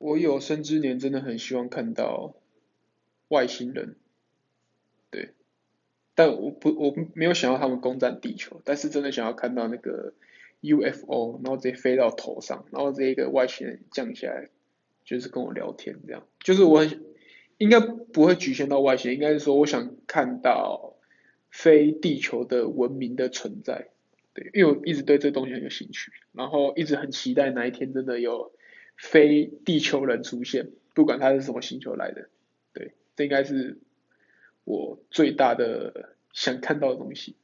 我有生之年真的很希望看到外星人，对，但我不我没有想要他们攻占地球，但是真的想要看到那个 UFO，然后直接飞到头上，然后这一个外星人降下来，就是跟我聊天这样，就是我很应该不会局限到外星，应该是说我想看到非地球的文明的存在，对，因为我一直对这东西很有兴趣，然后一直很期待哪一天真的有。非地球人出现，不管他是什么星球来的，对，这应该是我最大的想看到的东西。